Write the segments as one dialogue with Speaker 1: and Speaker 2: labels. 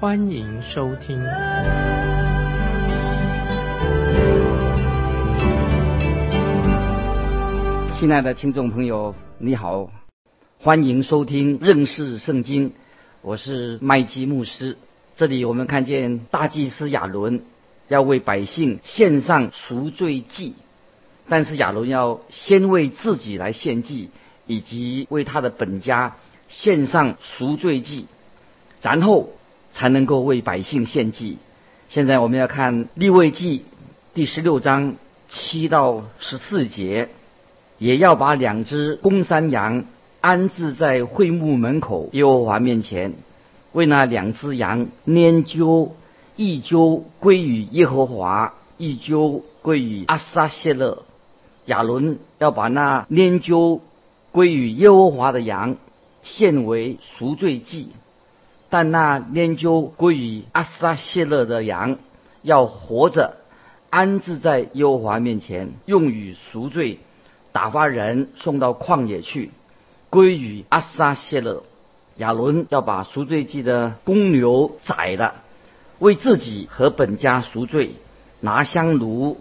Speaker 1: 欢迎收听。
Speaker 2: 亲爱的听众朋友，你好，欢迎收听认识圣经，我是麦基牧师。这里我们看见大祭司亚伦要为百姓献上赎罪祭。但是亚伦要先为自己来献祭，以及为他的本家献上赎罪祭，然后才能够为百姓献祭。现在我们要看立位记第十六章七到十四节，也要把两只公山羊安置在会幕门口耶和华面前，为那两只羊拈阄，一阄归于耶和华，一阄归于阿撒谢勒。亚伦要把那拈阄归于耶和华的羊献为赎罪祭，但那研究归于阿撒谢勒的羊要活着安置在耶和华面前，用于赎罪，打发人送到旷野去，归于阿撒谢勒。亚伦要把赎罪祭的公牛宰了，为自己和本家赎罪，拿香炉。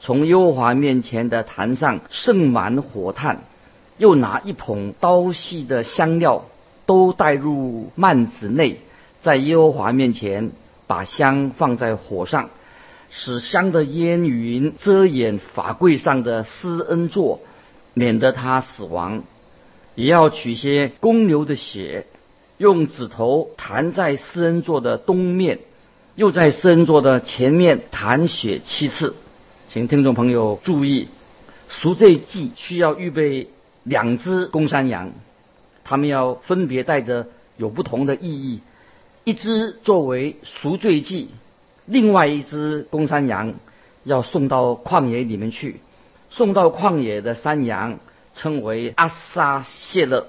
Speaker 2: 从耶和华面前的坛上盛满火炭，又拿一捧刀细的香料，都带入幔子内，在耶和华面前把香放在火上，使香的烟云遮掩法柜上的施恩座，免得他死亡。也要取些公牛的血，用指头弹在施恩座的东面，又在施恩座的前面弹血七次。请听众朋友注意，赎罪祭需要预备两只公山羊，他们要分别带着有不同的意义，一只作为赎罪祭，另外一只公山羊要送到旷野里面去。送到旷野的山羊称为阿萨谢勒，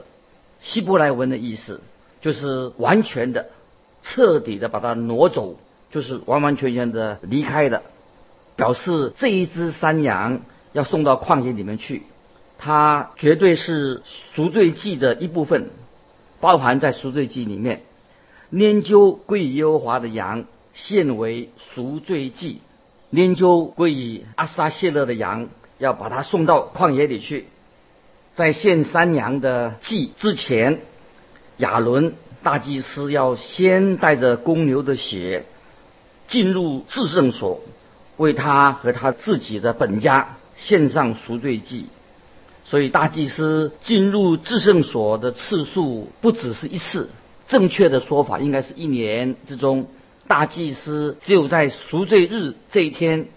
Speaker 2: 希伯来文的意思就是完全的、彻底的把它挪走，就是完完全全的离开的。表示这一只山羊要送到旷野里面去，它绝对是赎罪祭的一部分，包含在赎罪祭里面。拈阄归于耶和华的羊献为赎罪祭，拈阄归于阿撒谢勒的羊要把它送到旷野里去。在献山羊的祭之前，亚伦大祭司要先带着公牛的血进入至圣所。为他和他自己的本家献上赎罪祭，所以大祭司进入至圣所的次数不只是一次。正确的说法应该是一年之中，大祭司只有在赎罪日这一天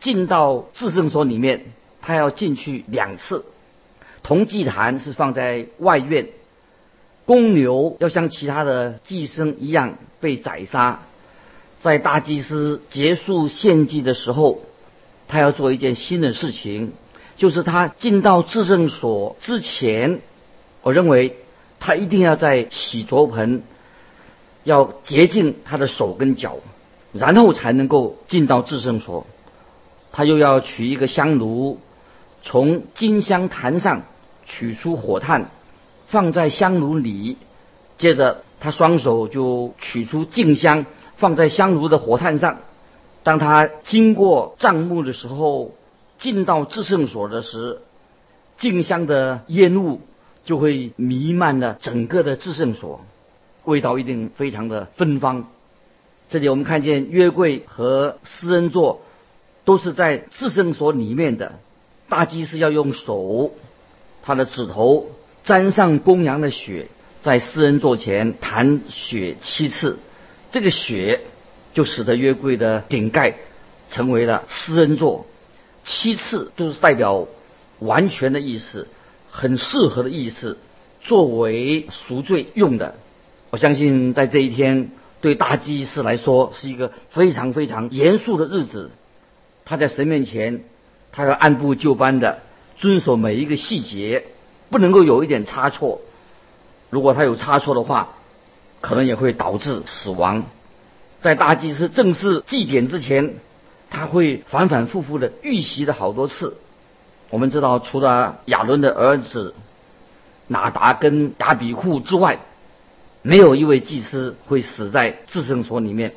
Speaker 2: 进到至圣所里面，他要进去两次。铜祭坛是放在外院，公牛要像其他的祭牲一样被宰杀。在大祭司结束献祭的时候，他要做一件新的事情，就是他进到至圣所之前，我认为他一定要在洗濯盆要洁净他的手跟脚，然后才能够进到至圣所。他又要取一个香炉，从金香坛上取出火炭，放在香炉里，接着他双手就取出净香。放在香炉的火炭上，当他经过帐幕的时候，进到至圣所的时，净香的烟雾就会弥漫了整个的至圣所，味道一定非常的芬芳。这里我们看见约柜和施恩座都是在至圣所里面的，大祭司要用手，他的指头沾上公羊的血，在施恩座前弹血七次。这个血就使得约柜的顶盖成为了施恩座，七次都是代表完全的意思，很适合的意思，作为赎罪用的。我相信在这一天，对大祭司来说是一个非常非常严肃的日子。他在神面前，他要按部就班的遵守每一个细节，不能够有一点差错。如果他有差错的话，可能也会导致死亡。在大祭司正式祭典之前，他会反反复复的预习了好多次。我们知道，除了亚伦的儿子拿达跟亚比库之外，没有一位祭司会死在至圣所里面。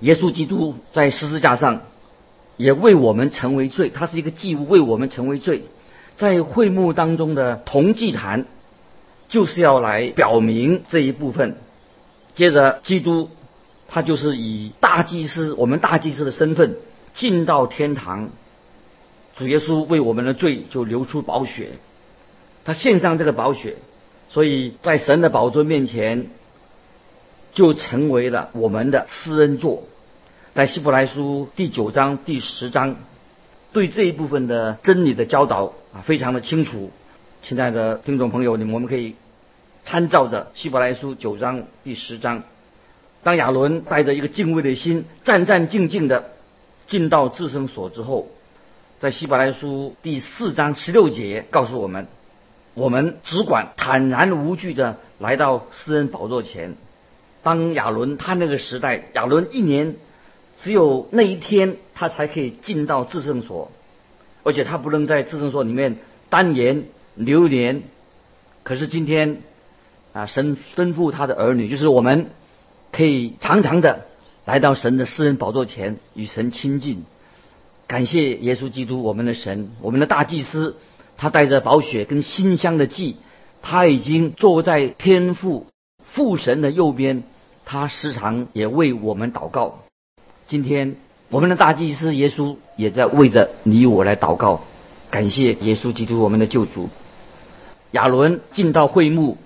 Speaker 2: 耶稣基督在十字架上也为我们成为罪，他是一个祭物，为我们成为罪。在会幕当中的铜祭坛，就是要来表明这一部分。接着，基督他就是以大祭司，我们大祭司的身份进到天堂。主耶稣为我们的罪就流出宝血，他献上这个宝血，所以在神的宝座面前，就成为了我们的施恩座。在希伯来书第九章第十章，对这一部分的真理的教导啊，非常的清楚。亲爱的听众朋友，你们我们可以参照着希伯来书九章第十章，当亚伦带着一个敬畏的心，战战兢兢的进到至圣所之后。在希伯来书第四章十六节告诉我们，我们只管坦然无惧的来到施恩宝座前。当亚伦他那个时代，亚伦一年只有那一天，他才可以进到至圣所，而且他不能在至圣所里面单言流连。可是今天啊，神吩咐他的儿女，就是我们可以常常的来到神的私人宝座前，与神亲近。感谢耶稣基督，我们的神，我们的大祭司，他带着宝血跟馨香的祭，他已经坐在天父父神的右边，他时常也为我们祷告。今天我们的大祭司耶稣也在为着你我来祷告。感谢耶稣基督，我们的救主。亚伦进到会幕，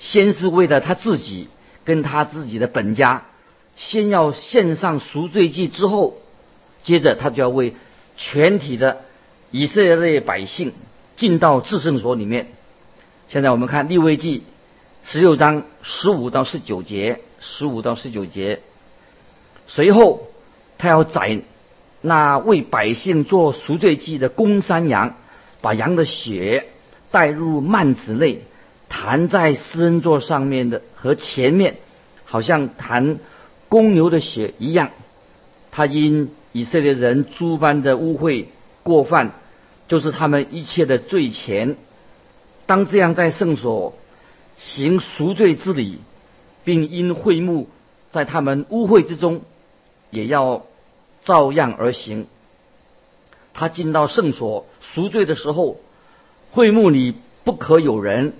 Speaker 2: 先是为了他自己跟他自己的本家，先要献上赎罪祭之后。接着，他就要为全体的以色列百姓进到至圣所里面。现在我们看立位记十六章十五到十九节，十五到十九节。随后，他要宰那为百姓做赎罪祭的公山羊，把羊的血带入幔子内，弹在施恩座上面的和前面，好像弹公牛的血一样。他因以色列人诸般的污秽过犯，就是他们一切的罪前。当这样在圣所行赎罪之礼，并因会幕在他们污秽之中，也要照样而行。他进到圣所赎罪的时候，会幕里不可有人，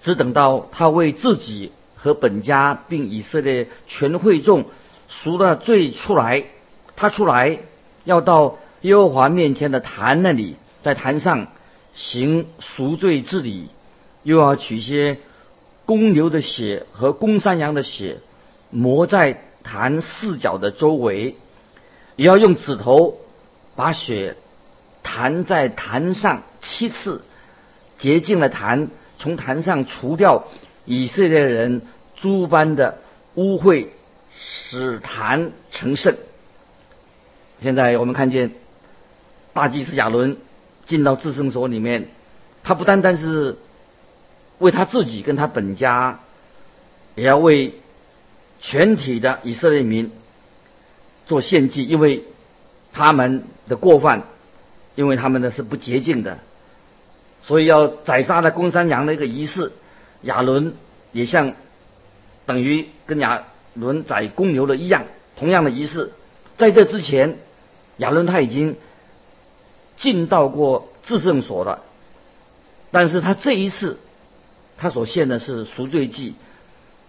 Speaker 2: 只等到他为自己和本家并以色列全会众赎了罪出来。他出来要到耶和华面前的坛那里，在坛上行赎罪之礼，又要取些公牛的血和公山羊的血，抹在坛四角的周围，也要用指头把血弹在坛上七次，洁净了坛，从坛上除掉以色列人诸般的污秽，使坛成圣。现在我们看见大祭司亚伦进到至圣所里面，他不单单是为他自己跟他本家，也要为全体的以色列民做献祭，因为他们的过犯，因为他们的是不洁净的，所以要宰杀的公山羊的一个仪式，亚伦也像等于跟亚伦宰公牛的一样，同样的仪式，在这之前。亚伦他已经进到过至圣所了，但是他这一次他所献的是赎罪祭，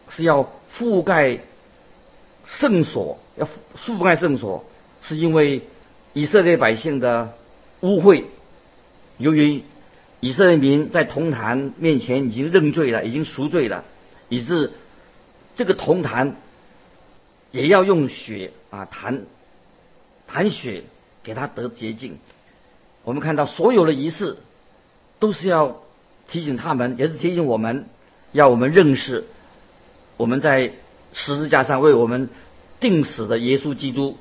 Speaker 2: 是要覆盖圣所，要覆盖圣所，是因为以色列百姓的污秽，由于以色列民在铜坛面前已经认罪了，已经赎罪了，以致这个铜坛也要用血啊弹。含血给他得洁净。我们看到所有的仪式都是要提醒他们，也是提醒我们，要我们认识我们在十字架上为我们定死的耶稣基督。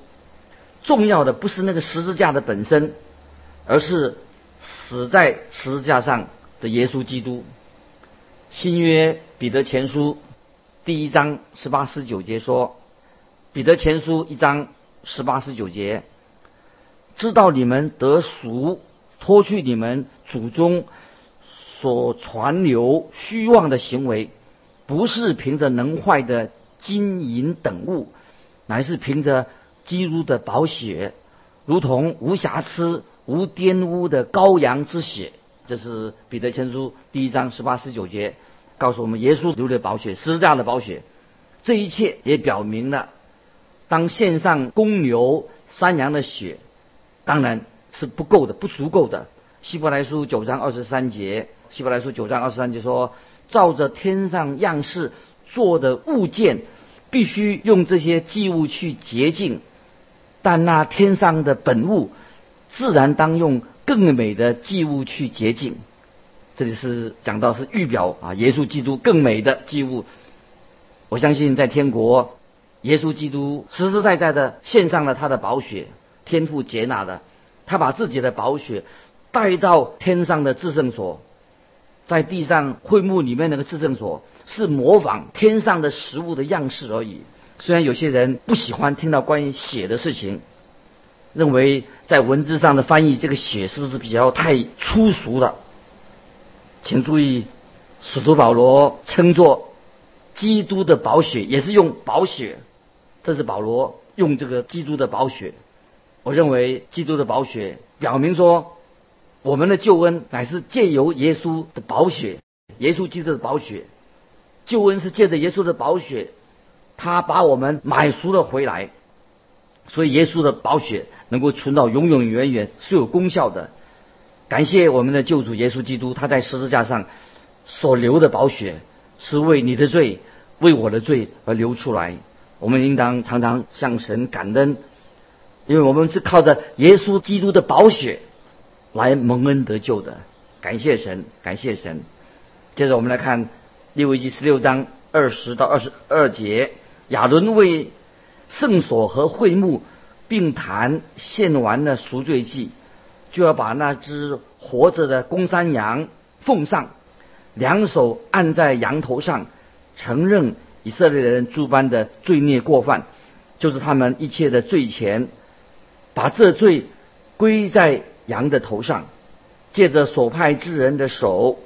Speaker 2: 重要的不是那个十字架的本身，而是死在十字架上的耶稣基督。新约彼得前书第一章十八十九节说：“彼得前书一章十八十九节，知道你们得赎，脱去你们祖宗所传流虚妄的行为，不是凭着能坏的金银等物，乃是凭着。”基督的宝血，如同无瑕疵、无玷污的羔羊之血，这是彼得前书第一章十八十九节告诉我们：耶稣流的宝血，十字架的宝血。这一切也表明了，当献上公牛、山羊的血，当然是不够的、不足够的。希伯来书九章二十三节，希伯来书九章二十三节说：照着天上样式做的物件，必须用这些祭物去洁净。但那天上的本物，自然当用更美的祭物去洁净。这里是讲到是预表啊，耶稣基督更美的祭物。我相信在天国，耶稣基督实实在在的献上了他的宝血，天父接纳的，他把自己的宝血带到天上的至圣所，在地上会幕里面那个至圣所是模仿天上的食物的样式而已。虽然有些人不喜欢听到关于血的事情，认为在文字上的翻译这个血是不是比较太粗俗了？请注意，使徒保罗称作基督的宝血，也是用宝血，这是保罗用这个基督的宝血。我认为基督的宝血表明说，我们的救恩乃是借由耶稣的宝血，耶稣基督的宝血，救恩是借着耶稣的宝血。他把我们买赎了回来，所以耶稣的宝血能够存到永永远远是有功效的。感谢我们的救主耶稣基督，他在十字架上所流的宝血是为你的罪、为我的罪而流出来。我们应当常常向神感恩，因为我们是靠着耶稣基督的宝血来蒙恩得救的。感谢神，感谢神。接着我们来看利未记十六章二十到二十二节。亚伦为圣所和会幕并坛献完了赎罪祭，就要把那只活着的公山羊奉上，两手按在羊头上，承认以色列人诸般的罪孽过犯，就是他们一切的罪前，把这罪归在羊的头上，借着所派之人的手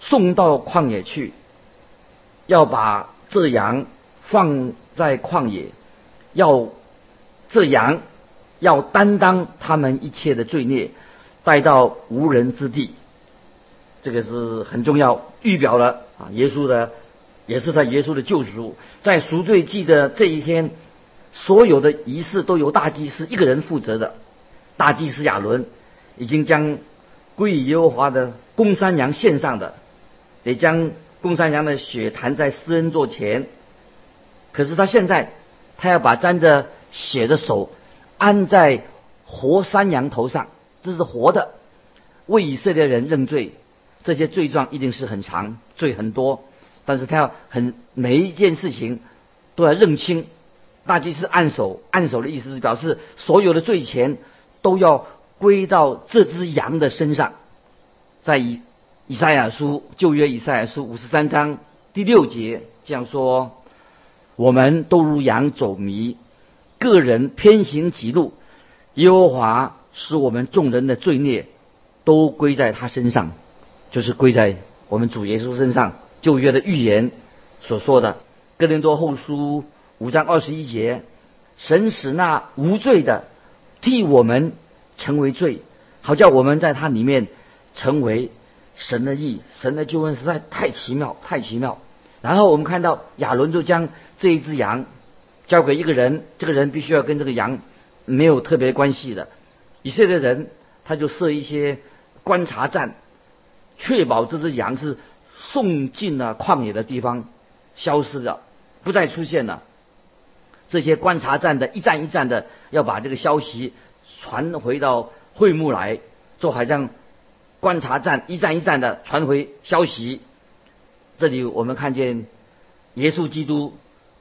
Speaker 2: 送到旷野去，要把这羊放。在旷野，要这羊要担当他们一切的罪孽，带到无人之地。这个是很重要，预表了啊，耶稣的也是他耶稣的救赎。在赎罪祭的这一天，所有的仪式都由大祭司一个人负责的。大祭司亚伦已经将归于耶和华的公山羊献上的，也将公山羊的血弹在施恩座前。可是他现在，他要把沾着血的手安在活山羊头上，这是活的，为以色列人认罪。这些罪状一定是很长，罪很多，但是他要很每一件事情都要认清。大祭司按手，按手的意思是表示所有的罪钱都要归到这只羊的身上。在以以赛亚书旧约以赛亚书五十三章第六节这样说。我们都如羊走迷，个人偏行己路。耶和华使我们众人的罪孽都归在他身上，就是归在我们主耶稣身上。旧约的预言所说的，哥林多后书五章二十一节，神使那无罪的替我们成为罪，好叫我们在他里面成为神的义。神的救恩实在太奇妙，太奇妙。然后我们看到亚伦就将这一只羊交给一个人，这个人必须要跟这个羊没有特别关系的。以色列人他就设一些观察站，确保这只羊是送进了旷野的地方，消失了，不再出现了。这些观察站的一站一站的要把这个消息传回到会幕来，做好像观察站一站一站的传回消息。这里我们看见耶稣基督，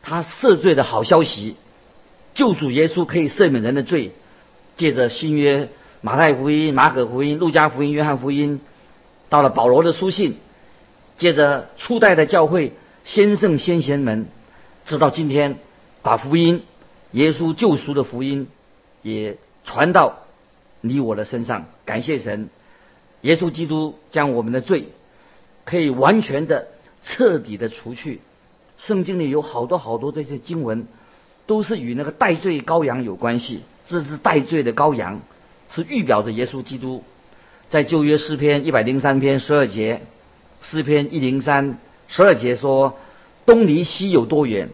Speaker 2: 他赦罪的好消息，救主耶稣可以赦免人的罪。借着新约马太福音、马可福音、路加福音、约翰福音，到了保罗的书信，借着初代的教会先圣先贤们，直到今天，把福音、耶稣救赎的福音也传到你我的身上。感谢神，耶稣基督将我们的罪可以完全的、彻底的除去。圣经里有好多好多这些经文，都是与那个代罪羔羊有关系。这是代罪的羔羊，是预表着耶稣基督。在旧约诗篇一百零三篇十二节，诗篇一零三十二节说：“东离西有多远？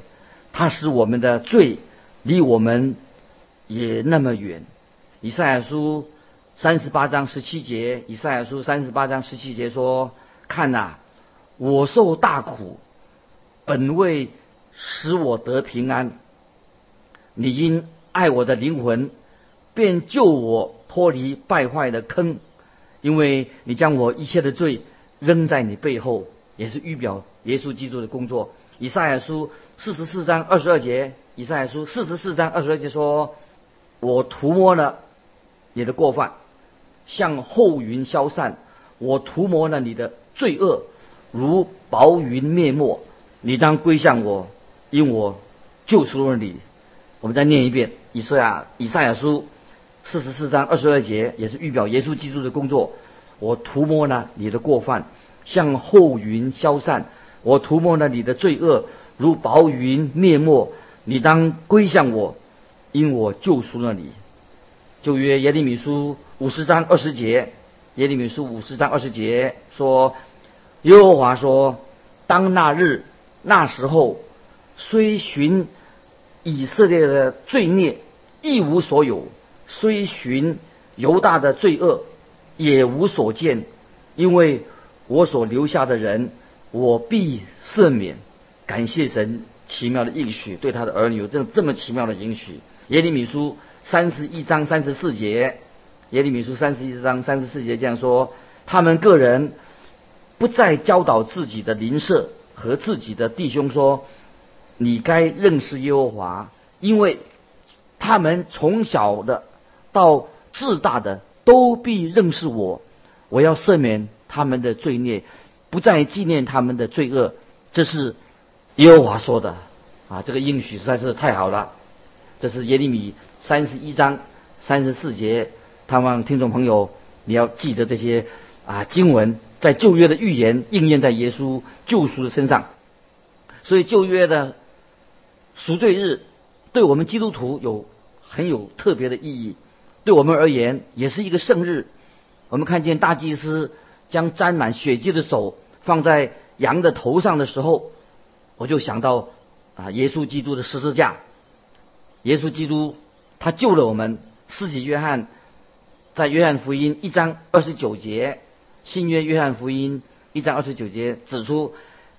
Speaker 2: 他使我们的罪离我们也那么远。”以赛亚书三十八章十七节，以赛亚书三十八章十七节说：“看呐，我受大苦，本为使我得平安。你因。”爱我的灵魂，便救我脱离败坏的坑，因为你将我一切的罪扔在你背后，也是预表耶稣基督的工作。以赛亚书四十四章二十二节，以赛亚书四十四章二十二节说：“我涂抹了你的过犯，像厚云消散；我涂抹了你的罪恶，如薄云灭没。你当归向我，因我救赎了你。”我们再念一遍。以赛亚以赛亚书四十四章二十二节，也是预表耶稣基督的工作。我涂抹了你的过犯，像厚云消散；我涂抹了你的罪恶，如薄云灭没。你当归向我，因我救赎了你。旧约耶利米书五十章二十节，耶利米书五十章二十节说：耶和华说，当那日那时候，虽寻。以色列的罪孽一无所有，虽寻犹大的罪恶也无所见，因为我所留下的人，我必赦免。感谢神奇妙的应许，对他的儿女有这这么奇妙的应许。耶利米书三十一章三十四节，耶利米书三十一章三十四节这样说：他们个人不再教导自己的邻舍和自己的弟兄说。你该认识耶和华，因为他们从小的到至大的都必认识我。我要赦免他们的罪孽，不再纪念他们的罪恶。这是耶和华说的啊！这个应许实在是太好了。这是耶利米三十一章三十四节。盼望听众朋友你要记得这些啊经文，在旧约的预言应验在耶稣救赎的身上。所以旧约的。赎罪日对我们基督徒有很有特别的意义，对我们而言也是一个圣日。我们看见大祭司将沾满血迹的手放在羊的头上的时候，我就想到啊，耶稣基督的十字架。耶稣基督他救了我们。四己约翰在约翰福音一章二十九节，新约约翰福音一章二十九节指出：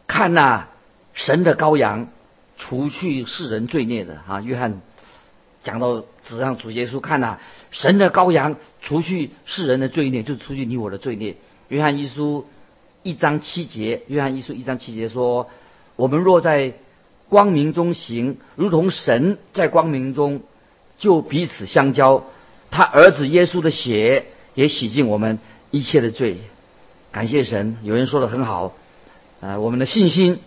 Speaker 2: 看那神的羔羊。除去世人罪孽的啊，约翰讲到纸上主耶稣看呐，神的羔羊除去世人的罪孽，就除去你我的罪孽。约翰一书一章七节，约翰一书一章七节说：我们若在光明中行，如同神在光明中，就彼此相交。他儿子耶稣的血也洗净我们一切的罪。感谢神，有人说的很好，啊，我们的信心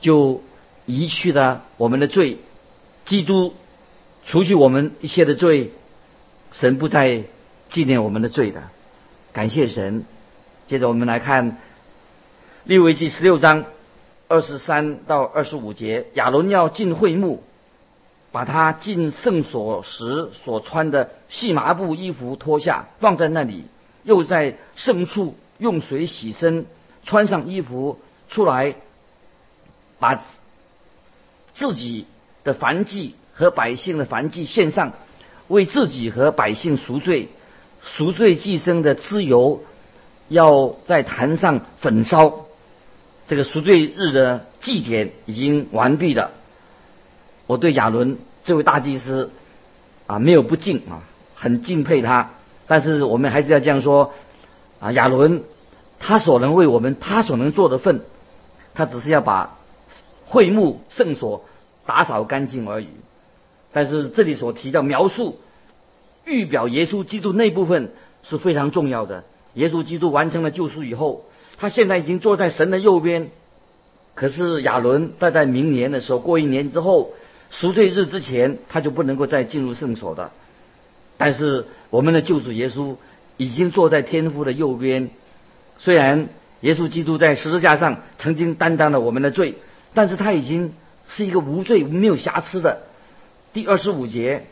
Speaker 2: 就。移去了我们的罪，基督除去我们一切的罪，神不再纪念我们的罪的。感谢神。接着我们来看利未记十六章二十三到二十五节，亚伦要进会幕，把他进圣所时所穿的细麻布衣服脱下，放在那里，又在圣处用水洗身，穿上衣服出来，把。自己的燔祭和百姓的燔祭献上，为自己和百姓赎罪，赎罪祭生的脂油要在坛上焚烧。这个赎罪日的祭典已经完毕了。我对亚伦这位大祭司啊没有不敬啊，很敬佩他。但是我们还是要这样说啊，亚伦他所能为我们他所能做的份，他只是要把。会幕圣所打扫干净而已。但是这里所提到描述、预表耶稣基督那部分是非常重要的。耶稣基督完成了救赎以后，他现在已经坐在神的右边。可是亚伦待在明年的时候，过一年之后，赎罪日之前，他就不能够再进入圣所的。但是我们的救主耶稣已经坐在天父的右边。虽然耶稣基督在十字架上曾经担当了我们的罪，但是他已经是一个无罪、没有瑕疵的。第二十五节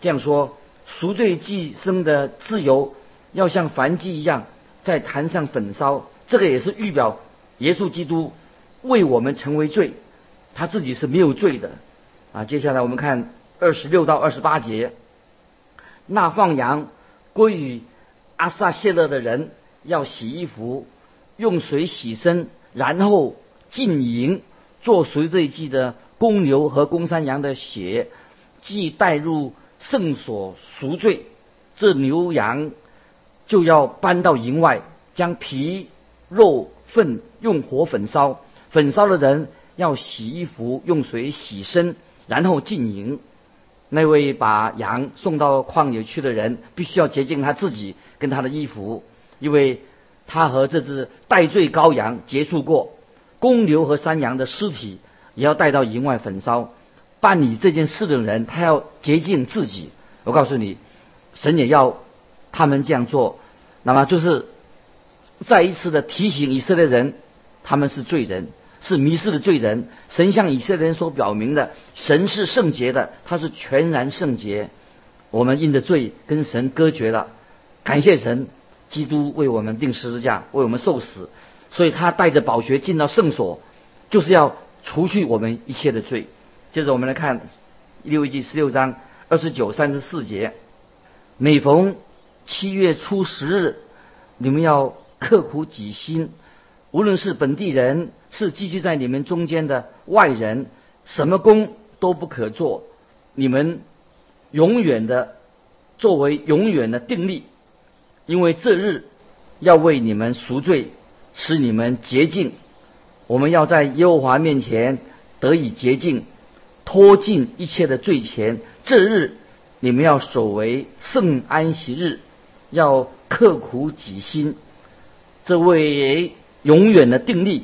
Speaker 2: 这样说：赎罪寄生的自由，要像燔祭一样在坛上焚烧。这个也是预表耶稣基督。为我们成为罪，他自己是没有罪的啊。接下来我们看二十六到二十八节，那放羊归于阿萨谢勒的人要洗衣服，用水洗身，然后进营做赎罪祭的公牛和公山羊的血，即带入圣所赎罪，这牛羊就要搬到营外，将皮肉粪用火焚烧。焚烧的人要洗衣服，用水洗身，然后进营。那位把羊送到旷野去的人，必须要洁净他自己跟他的衣服，因为他和这只带罪羔羊结束过。公牛和山羊的尸体也要带到营外焚烧。办理这件事的人，他要洁净自己。我告诉你，神也要他们这样做。那么就是再一次的提醒以色列人，他们是罪人。是迷失的罪人。神向以色列人所表明的，神是圣洁的，他是全然圣洁。我们因着罪跟神隔绝了，感谢神，基督为我们定十字架，为我们受死，所以他带着宝血进到圣所，就是要除去我们一切的罪。接着我们来看六一记十六章二十九、三十四节：每逢七月初十日，你们要刻苦己心。无论是本地人，是寄居在你们中间的外人，什么工都不可做。你们永远的作为永远的定力，因为这日要为你们赎罪，使你们洁净。我们要在耶和华面前得以洁净，脱尽一切的罪前。这日你们要守为圣安息日，要刻苦己心。这位。永远的定力，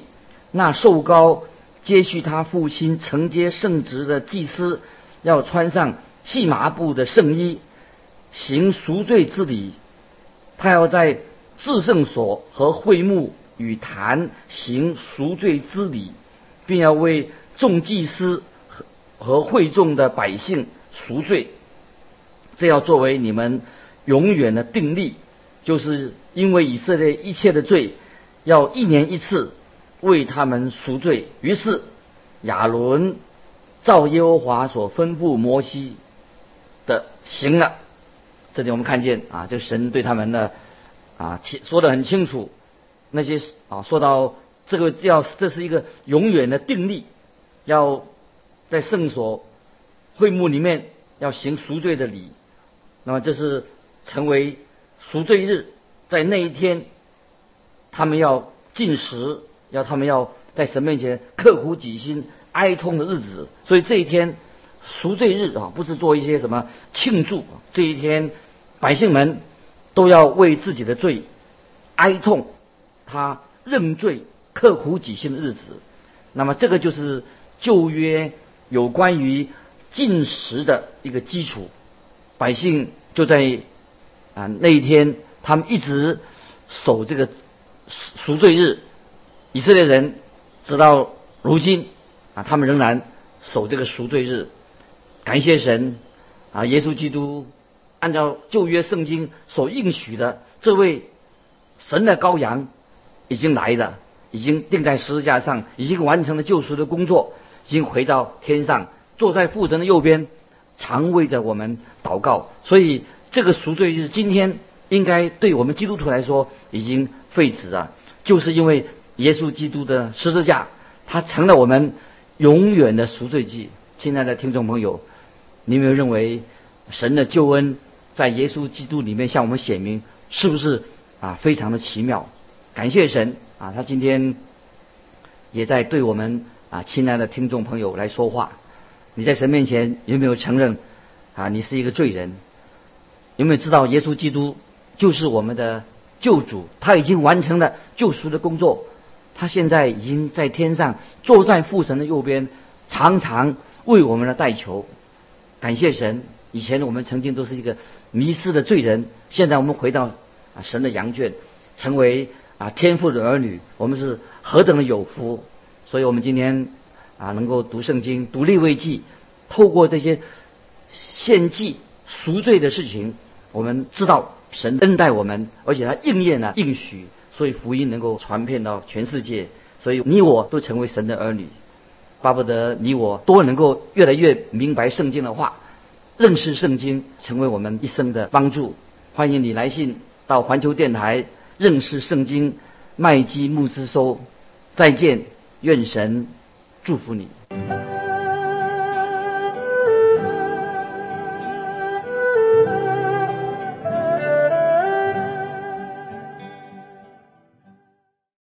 Speaker 2: 那受高接续他父亲承接圣职的祭司，要穿上细麻布的圣衣，行赎罪之礼。他要在至圣所和会幕与坛行赎罪之礼，并要为众祭司和和会众的百姓赎罪。这要作为你们永远的定力，就是因为以色列一切的罪。要一年一次为他们赎罪。于是亚伦照耶和华所吩咐摩西的行了。这里我们看见啊，这神对他们的啊说的很清楚。那些啊说到这个要这是一个永远的定力，要在圣所会幕里面要行赎罪的礼。那么这是成为赎罪日，在那一天。他们要进食，要他们要在神面前刻苦己心、哀痛的日子。所以这一天赎罪日啊，不是做一些什么庆祝。这一天，百姓们都要为自己的罪哀痛，他认罪、刻苦己心的日子。那么，这个就是旧约有关于进食的一个基础。百姓就在啊那一天，他们一直守这个。赎罪日，以色列人直到如今啊，他们仍然守这个赎罪日。感谢神啊，耶稣基督按照旧约圣经所应许的这位神的羔羊已经来了，已经钉在十字架上，已经完成了救赎的工作，已经回到天上，坐在父神的右边，常为着我们祷告。所以这个赎罪日今天应该对我们基督徒来说已经。废止啊，就是因为耶稣基督的十字架，它成了我们永远的赎罪祭。亲爱的听众朋友，你有没有认为神的救恩在耶稣基督里面向我们显明，是不是啊？非常的奇妙，感谢神啊！他今天也在对我们啊，亲爱的听众朋友来说话。你在神面前有没有承认啊？你是一个罪人？有没有知道耶稣基督就是我们的救主？他已经完成了救赎的工作，他现在已经在天上坐在父神的右边，常常为我们的代求。感谢神！以前我们曾经都是一个迷失的罪人，现在我们回到啊神的羊圈，成为啊天父的儿女，我们是何等的有福！所以我们今天啊能够读圣经、读立位记，透过这些献祭赎罪的事情，我们知道神恩待我们，而且他应验了应许，所以福音能够传遍到全世界。所以你我都成为神的儿女，巴不得你我都能够越来越明白圣经的话。认识圣经，成为我们一生的帮助。欢迎你来信到环球电台认识圣经麦基牧之收。再见，愿神祝福你。